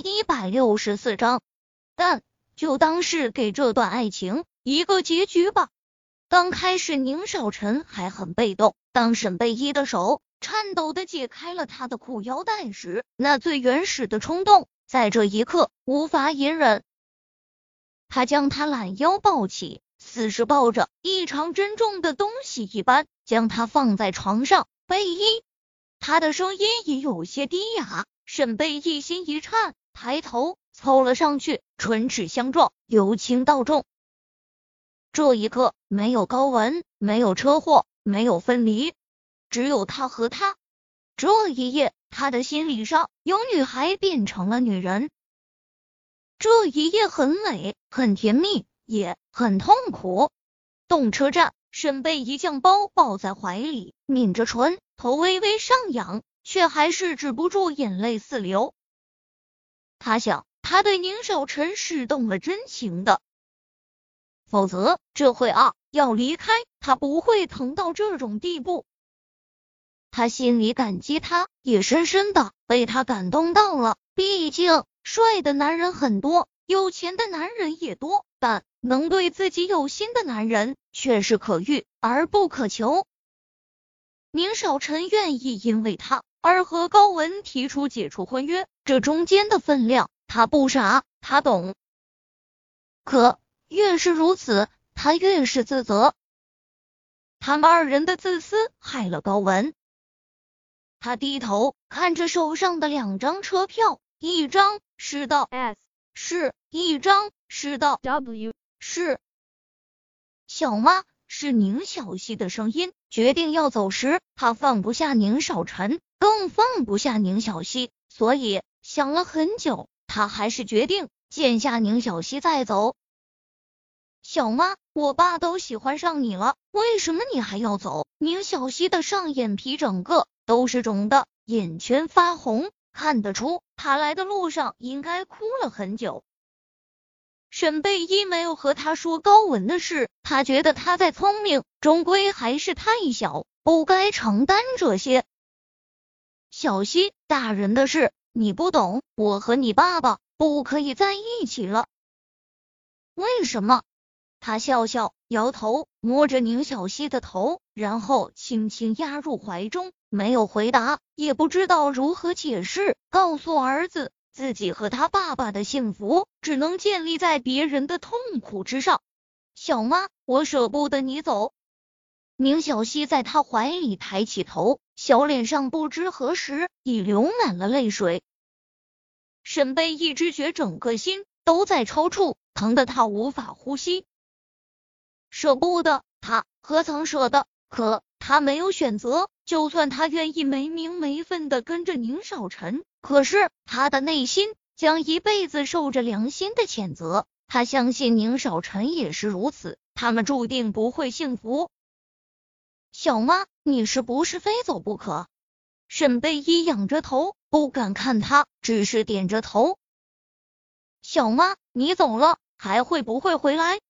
一百六十四章，但就当是给这段爱情一个结局吧。刚开始宁少臣还很被动，当沈贝依的手颤抖的解开了他的裤腰带时，那最原始的冲动在这一刻无法隐忍。他将她懒腰抱起，似是抱着异常珍重的东西一般，将她放在床上。贝依，他的声音也有些低哑。沈贝依心一颤，抬头凑了上去，唇齿相撞，由轻到重。这一刻，没有高文，没有车祸，没有分离，只有他和他。这一夜，他的心理上由女孩变成了女人。这一夜很美，很甜蜜，也很痛苦。动车站，沈被一将包抱在怀里，抿着唇，头微微上扬。却还是止不住眼泪四流。他想，他对宁少臣是动了真情的，否则这会啊要离开他不会疼到这种地步。他心里感激他，也深深的被他感动到了。毕竟，帅的男人很多，有钱的男人也多，但能对自己有心的男人却是可遇而不可求。宁少臣愿意因为他。而和高文提出解除婚约，这中间的分量，他不傻，他懂。可越是如此，他越是自责。他们二人的自私害了高文。他低头看着手上的两张车票，一张是到 S，是一张是到 W，是小妈。是宁小溪的声音。决定要走时，他放不下宁少臣，更放不下宁小溪，所以想了很久，他还是决定见下宁小溪再走。小妈，我爸都喜欢上你了，为什么你还要走？宁小溪的上眼皮整个都是肿的，眼圈发红，看得出他来的路上应该哭了很久。沈贝依没有和他说高文的事，他觉得他再聪明，终归还是太小，不该承担这些。小溪，大人的事你不懂，我和你爸爸不可以在一起了。为什么？他笑笑，摇头，摸着宁小溪的头，然后轻轻压入怀中，没有回答，也不知道如何解释，告诉儿子。自己和他爸爸的幸福只能建立在别人的痛苦之上。小妈，我舍不得你走。宁小溪在他怀里抬起头，小脸上不知何时已流满了泪水。沈贝一直觉整个心都在抽搐，疼得他无法呼吸。舍不得，他何曾舍得？可他没有选择。就算他愿意没名没分的跟着宁少臣。可是他的内心将一辈子受着良心的谴责。他相信宁少臣也是如此，他们注定不会幸福。小妈，你是不是非走不可？沈贝依仰着头，不敢看他，只是点着头。小妈，你走了还会不会回来？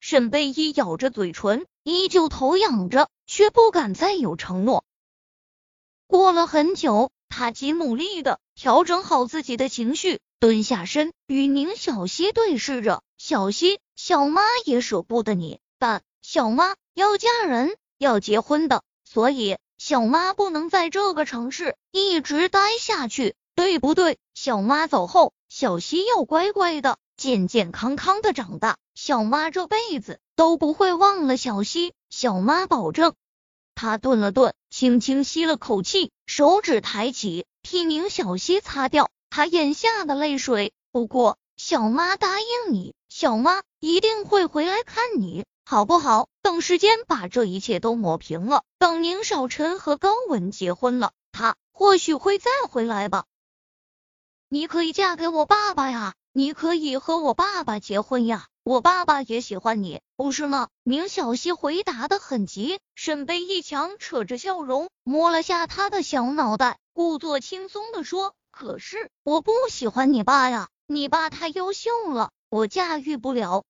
沈贝依咬着嘴唇，依旧头仰着，却不敢再有承诺。过了很久。他极努力的调整好自己的情绪，蹲下身与宁小溪对视着。小溪，小妈也舍不得你，但小妈要嫁人，要结婚的，所以小妈不能在这个城市一直待下去，对不对？小妈走后，小溪要乖乖的、健健康康的长大。小妈这辈子都不会忘了小溪，小妈保证。他顿了顿，轻轻吸了口气，手指抬起，替宁小溪擦掉他眼下的泪水。不过，小妈答应你，小妈一定会回来看你，好不好？等时间把这一切都抹平了，等宁少臣和高文结婚了，他或许会再回来吧。你可以嫁给我爸爸呀，你可以和我爸爸结婚呀。我爸爸也喜欢你，不是吗？宁小溪回答的很急。沈贝一强扯着笑容，摸了下他的小脑袋，故作轻松的说：“可是我不喜欢你爸呀，你爸太优秀了，我驾驭不了。